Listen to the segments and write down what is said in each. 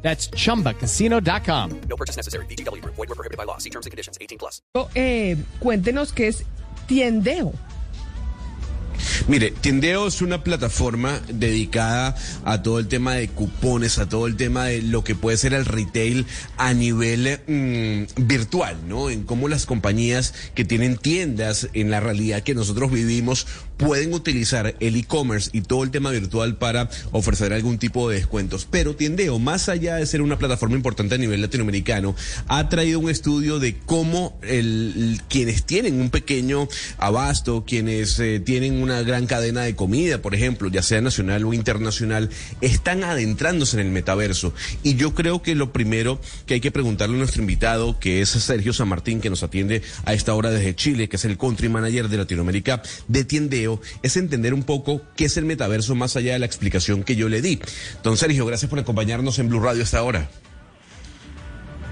That's chumbacasino.com. No purchase necessary. BGW. Void were prohibited by law. See terms and conditions. 18 plus. Eh, cuéntenos qué es tiendeo. Mire, Tiendeo es una plataforma dedicada a todo el tema de cupones, a todo el tema de lo que puede ser el retail a nivel mm, virtual, ¿no? En cómo las compañías que tienen tiendas en la realidad que nosotros vivimos pueden utilizar el e-commerce y todo el tema virtual para ofrecer algún tipo de descuentos. Pero Tiendeo, más allá de ser una plataforma importante a nivel latinoamericano, ha traído un estudio de cómo el, quienes tienen un pequeño abasto, quienes eh, tienen una gran cadena de comida, por ejemplo, ya sea nacional o internacional, están adentrándose en el metaverso. Y yo creo que lo primero que hay que preguntarle a nuestro invitado, que es Sergio San Martín, que nos atiende a esta hora desde Chile, que es el country manager de Latinoamérica de Tiendeo, es entender un poco qué es el metaverso más allá de la explicación que yo le di. Don Sergio, gracias por acompañarnos en Blue Radio esta hora.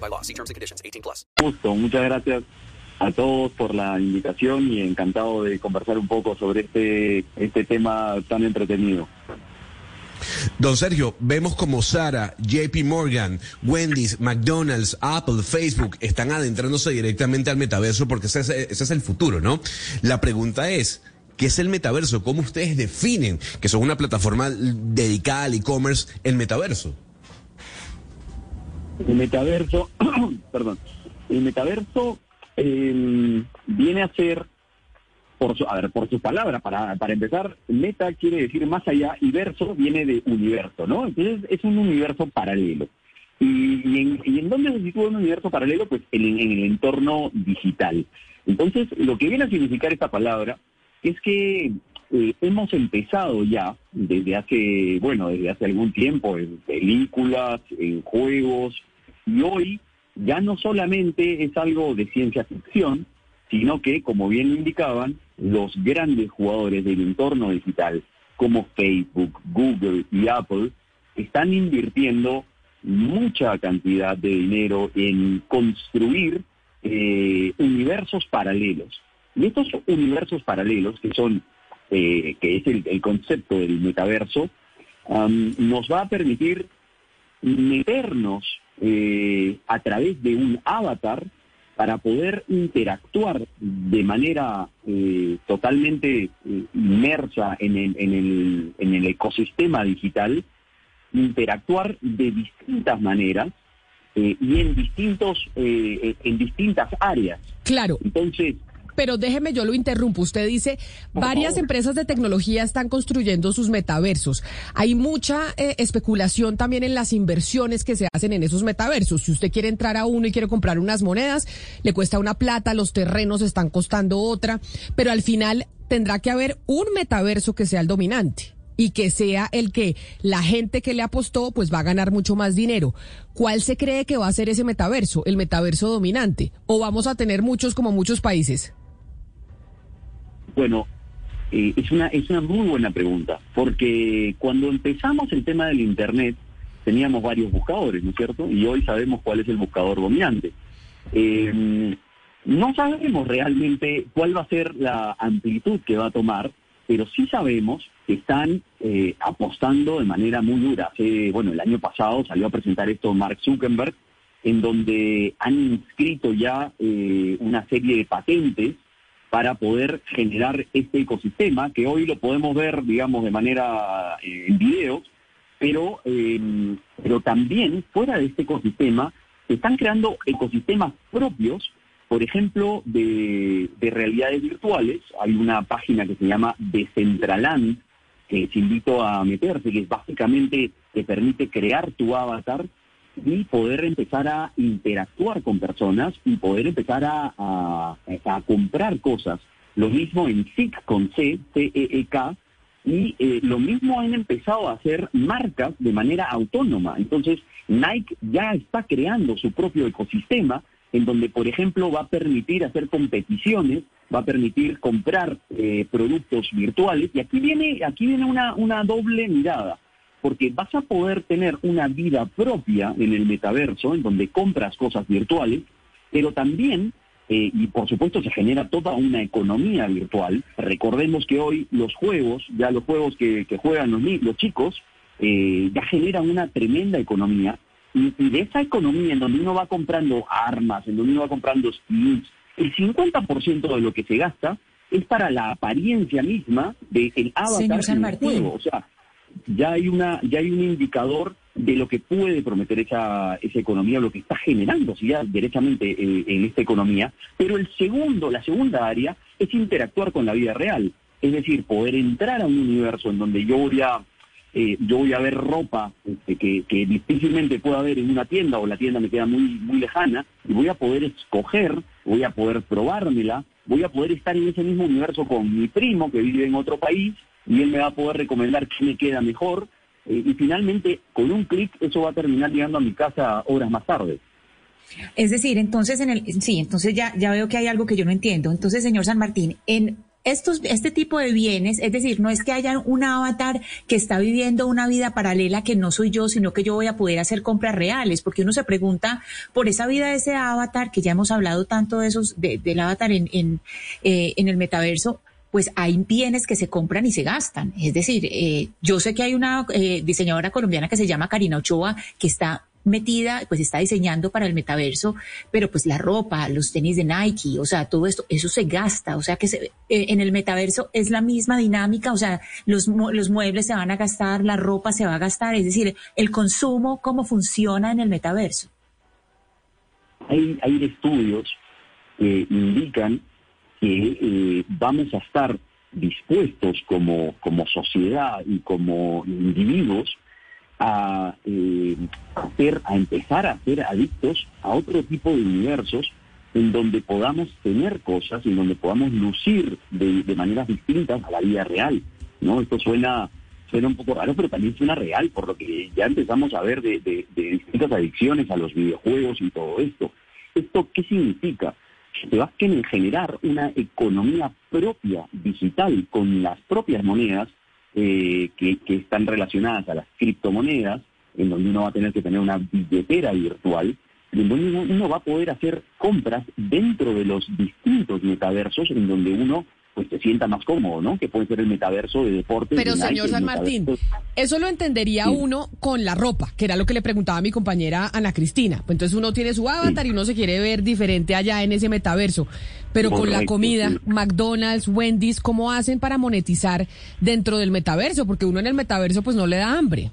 by law. See terms and conditions. 18 plus. gusto. Muchas gracias a todos por la invitación y encantado de conversar un poco sobre este, este tema tan entretenido. Don Sergio, vemos como Sara, JP Morgan, Wendy's, McDonald's, Apple, Facebook están adentrándose directamente al metaverso porque ese es, ese es el futuro, ¿no? La pregunta es, ¿qué es el metaverso? ¿Cómo ustedes definen que son una plataforma dedicada al e-commerce el metaverso? El metaverso, perdón, el metaverso eh, viene a ser, por su, a ver, por su palabra, para, para empezar, meta quiere decir más allá y verso viene de universo, ¿no? Entonces es un universo paralelo. ¿Y, y en, y en dónde se sitúa un universo paralelo? Pues en, en el entorno digital. Entonces, lo que viene a significar esta palabra es que eh, hemos empezado ya desde hace, bueno, desde hace algún tiempo en películas, en juegos, y hoy ya no solamente es algo de ciencia ficción, sino que, como bien indicaban, los grandes jugadores del entorno digital, como Facebook, Google y Apple, están invirtiendo mucha cantidad de dinero en construir eh, universos paralelos. Y estos universos paralelos, que son, eh, que es el, el, concepto del metaverso, um, nos va a permitir meternos eh, a través de un avatar para poder interactuar de manera eh, totalmente eh, inmersa en el, en, el, en el ecosistema digital, interactuar de distintas maneras eh, y en distintos en distintas áreas. Claro. Entonces, pero déjeme, yo lo interrumpo. Usted dice, varias empresas de tecnología están construyendo sus metaversos. Hay mucha eh, especulación también en las inversiones que se hacen en esos metaversos. Si usted quiere entrar a uno y quiere comprar unas monedas, le cuesta una plata, los terrenos están costando otra, pero al final tendrá que haber un metaverso que sea el dominante y que sea el que la gente que le apostó pues va a ganar mucho más dinero. ¿Cuál se cree que va a ser ese metaverso, el metaverso dominante? ¿O vamos a tener muchos como muchos países? Bueno, eh, es, una, es una muy buena pregunta, porque cuando empezamos el tema del Internet teníamos varios buscadores, ¿no es cierto? Y hoy sabemos cuál es el buscador dominante. Eh, no sabemos realmente cuál va a ser la amplitud que va a tomar, pero sí sabemos que están eh, apostando de manera muy dura. Hace, bueno, el año pasado salió a presentar esto Mark Zuckerberg, en donde han inscrito ya eh, una serie de patentes para poder generar este ecosistema, que hoy lo podemos ver, digamos, de manera eh, en videos, pero, eh, pero también fuera de este ecosistema se están creando ecosistemas propios por ejemplo, de, de realidades virtuales. Hay una página que se llama Decentraland, que te invito a meterse, que básicamente te permite crear tu avatar y poder empezar a interactuar con personas y poder empezar a, a, comprar cosas. Lo mismo en SIC con C, C-E-E-K, y eh, lo mismo han empezado a hacer marcas de manera autónoma. Entonces, Nike ya está creando su propio ecosistema en donde, por ejemplo, va a permitir hacer competiciones, va a permitir comprar eh, productos virtuales. Y aquí viene, aquí viene una, una doble mirada, porque vas a poder tener una vida propia en el metaverso, en donde compras cosas virtuales, pero también eh, y por supuesto se genera toda una economía virtual. Recordemos que hoy los juegos, ya los juegos que, que juegan los, los chicos, eh, ya generan una tremenda economía. Y, y de esa economía en donde uno va comprando armas, en donde uno va comprando skins, el 50% de lo que se gasta es para la apariencia misma del avatar Señor San en el juego. O sea, ya hay una ya hay un indicador de lo que puede prometer esa, esa economía, lo que está generando ya derechamente eh, en esta economía. Pero el segundo, la segunda área es interactuar con la vida real, es decir, poder entrar a un universo en donde yo voy a eh, yo voy a ver ropa este, que, que difícilmente pueda ver en una tienda o la tienda me queda muy muy lejana y voy a poder escoger, voy a poder probármela, voy a poder estar en ese mismo universo con mi primo que vive en otro país y él me va a poder recomendar qué me queda mejor eh, y finalmente con un clic eso va a terminar llegando a mi casa horas más tarde. Es decir, entonces en el sí, entonces ya ya veo que hay algo que yo no entiendo. Entonces, señor San Martín, en estos este tipo de bienes, es decir, no es que haya un avatar que está viviendo una vida paralela que no soy yo, sino que yo voy a poder hacer compras reales, porque uno se pregunta por esa vida de ese avatar que ya hemos hablado tanto de esos de- del avatar en en, eh, en el metaverso. Pues hay bienes que se compran y se gastan. Es decir, eh, yo sé que hay una eh, diseñadora colombiana que se llama Karina Ochoa que está metida, pues está diseñando para el metaverso, pero pues la ropa, los tenis de Nike, o sea, todo esto, eso se gasta, o sea que se- eh, en el metaverso es la misma dinámica, o sea, los, los muebles se van a gastar, la ropa se va a gastar, es decir, el consumo, cómo funciona en el metaverso. Hay, hay estudios que indican vamos a estar dispuestos como, como sociedad y como individuos a, eh, hacer, a empezar a ser adictos a otro tipo de universos en donde podamos tener cosas, en donde podamos lucir de, maneras distintas a la vida real. ¿no? Esto suena, suena un poco raro, pero también suena real, por lo que ya empezamos a ver de, de- de distintas adicciones a los videojuegos y todo esto. ¿Esto qué significa? Vas a generar una economía propia, digital, con las propias monedas eh, que, están relacionadas a las criptomonedas, en donde uno va a tener que tener una billetera virtual, en donde uno va a poder hacer compras dentro de los distintos metaversos en donde uno pues se sienta más cómodo, ¿no? Que puede ser el metaverso de deportes. Pero de Nike, señor San Martín, eso lo entendería Sí. uno con la ropa, que era lo que le preguntaba a mi compañera Ana Cristina. Pues entonces uno tiene su avatar y uno se quiere ver diferente allá en ese metaverso. Pero con la comida, sí. McDonald's, Wendy's, ¿cómo hacen para monetizar dentro del metaverso? Porque uno en el metaverso pues no le da hambre.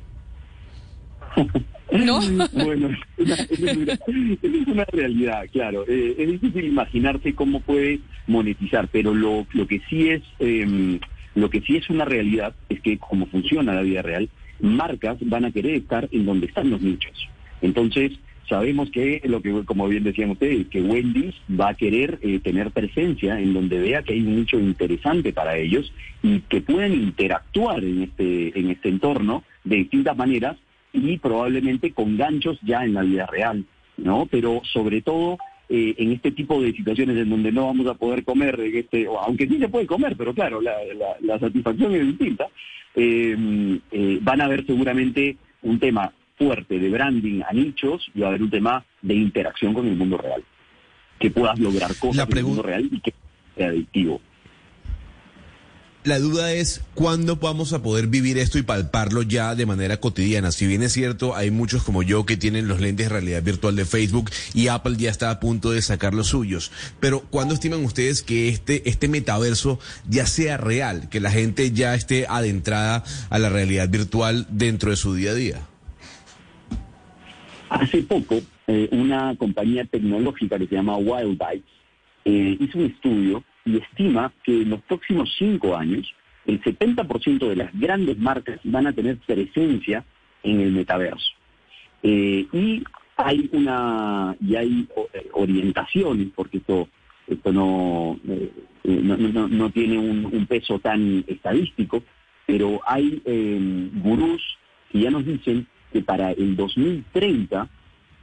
¿No? Bueno, es una, es realidad, claro. Eh, es difícil imaginarse cómo puede monetizar, pero lo, lo que sí es eh, lo que sí es una realidad es que como funciona la vida real, marcas van a querer estar en donde están los nichos. Entonces sabemos que lo que como bien decían ustedes que Wendy's va a querer eh, tener presencia en donde vea que hay un nicho interesante para ellos y que puedan interactuar en este en este entorno de distintas maneras y probablemente con ganchos ya en la vida real, ¿no? Pero sobre todo eh, en este tipo de situaciones en donde no vamos a poder comer, este, aunque sí se puede comer, pero claro, la, la- la satisfacción es distinta, eh, eh, van a haber seguramente un tema fuerte de branding a nichos y va a haber un tema de interacción con el mundo real. Que puedas lograr cosas en el mundo real y que sea adictivo. La duda es cuándo vamos a poder vivir esto y palparlo ya de manera cotidiana. Si bien es cierto, hay muchos como yo que tienen los lentes de realidad virtual de Facebook y Apple ya está a punto de sacar los suyos. Pero ¿cuándo estiman ustedes que este, este metaverso ya sea real, que la gente ya esté adentrada a la realidad virtual dentro de su día a día? Hace poco, eh, una compañía tecnológica que se llama Wild Bytes eh, hizo un estudio y estima que en los próximos cinco años el 70% de las grandes marcas van a tener presencia en el metaverso. Eh, y hay una y hay eh, orientaciones, porque esto esto no, eh, no, no- no tiene un, un peso tan estadístico, pero hay eh, gurús que ya nos dicen que para el 2030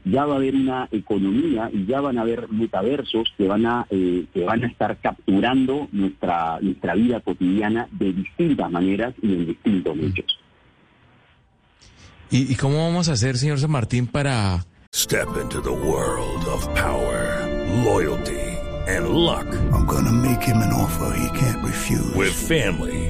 ya va a haber una economía y ya van a haber metaversos que van a eh, que van a estar capturando nuestra nuestra vida cotidiana de distintas maneras y en distintos nichos. ¿Y, y cómo vamos a hacer, señor San Martín, para Step into the world of power, loyalty, and luck. I'm gonna make him an offer he can't refuse. With family,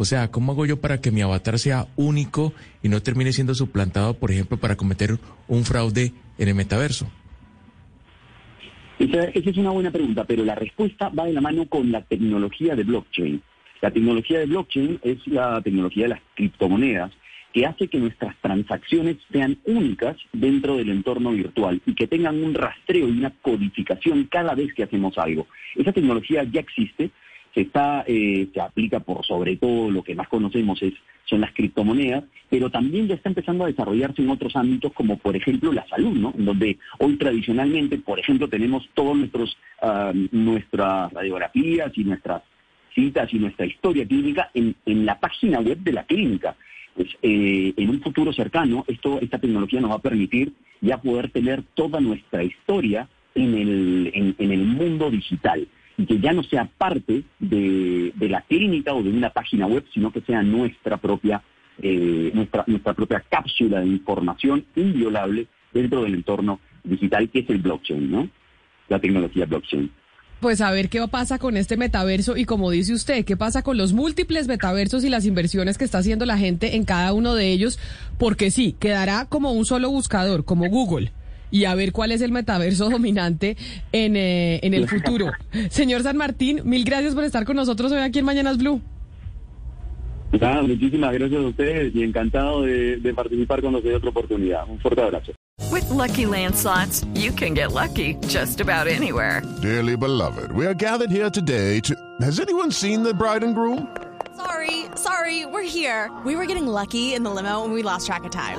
O sea, ¿cómo hago yo para que mi avatar sea único y no termine siendo suplantado, por ejemplo, para cometer un fraude en el metaverso? Esa, es una buena pregunta, pero la respuesta va de la mano con la tecnología de blockchain. La tecnología de blockchain es la tecnología de las criptomonedas que hace que nuestras transacciones sean únicas dentro del entorno virtual y que tengan un rastreo y una codificación cada vez que hacemos algo. Esa tecnología ya existe, se está eh, se aplica por sobre todo lo que más conocemos es son las criptomonedas, pero también ya está empezando a desarrollarse en otros ámbitos como por ejemplo la salud, ¿no? Donde hoy tradicionalmente, por ejemplo, tenemos todos nuestros ah, nuestras radiografías y nuestras citas y nuestra historia clínica en, en la página web de la clínica. Pues, eh, en un futuro cercano, esto, esta tecnología nos va a permitir ya poder tener toda nuestra historia en el, en, en el mundo digital y que ya no sea parte de, de la clínica o de una página web, sino que sea nuestra propia, eh, nuestra, nuestra propia cápsula de información inviolable dentro del entorno digital que es el blockchain, ¿no? La tecnología blockchain. Pues a ver qué pasa con este metaverso y como dice usted, qué pasa con los múltiples metaversos y las inversiones que está haciendo la gente en cada uno de ellos, porque sí, quedará como un solo buscador, como Google. Y a ver cuál es el metaverso dominante en, eh, en el futuro. Señor San Martín, mil gracias por estar con nosotros hoy aquí en Mañanas Blue. Nada, muchísimas gracias a ustedes y encantado de, de participar cuando se dé otra oportunidad. Un fuerte abrazo. With Lucky Land slots, you can get lucky just about anywhere. Dearly beloved, we are gathered here today to. Has anyone seen the bride and groom? Sorry, sorry, we're here. We were getting lucky in the limo and we lost track of time.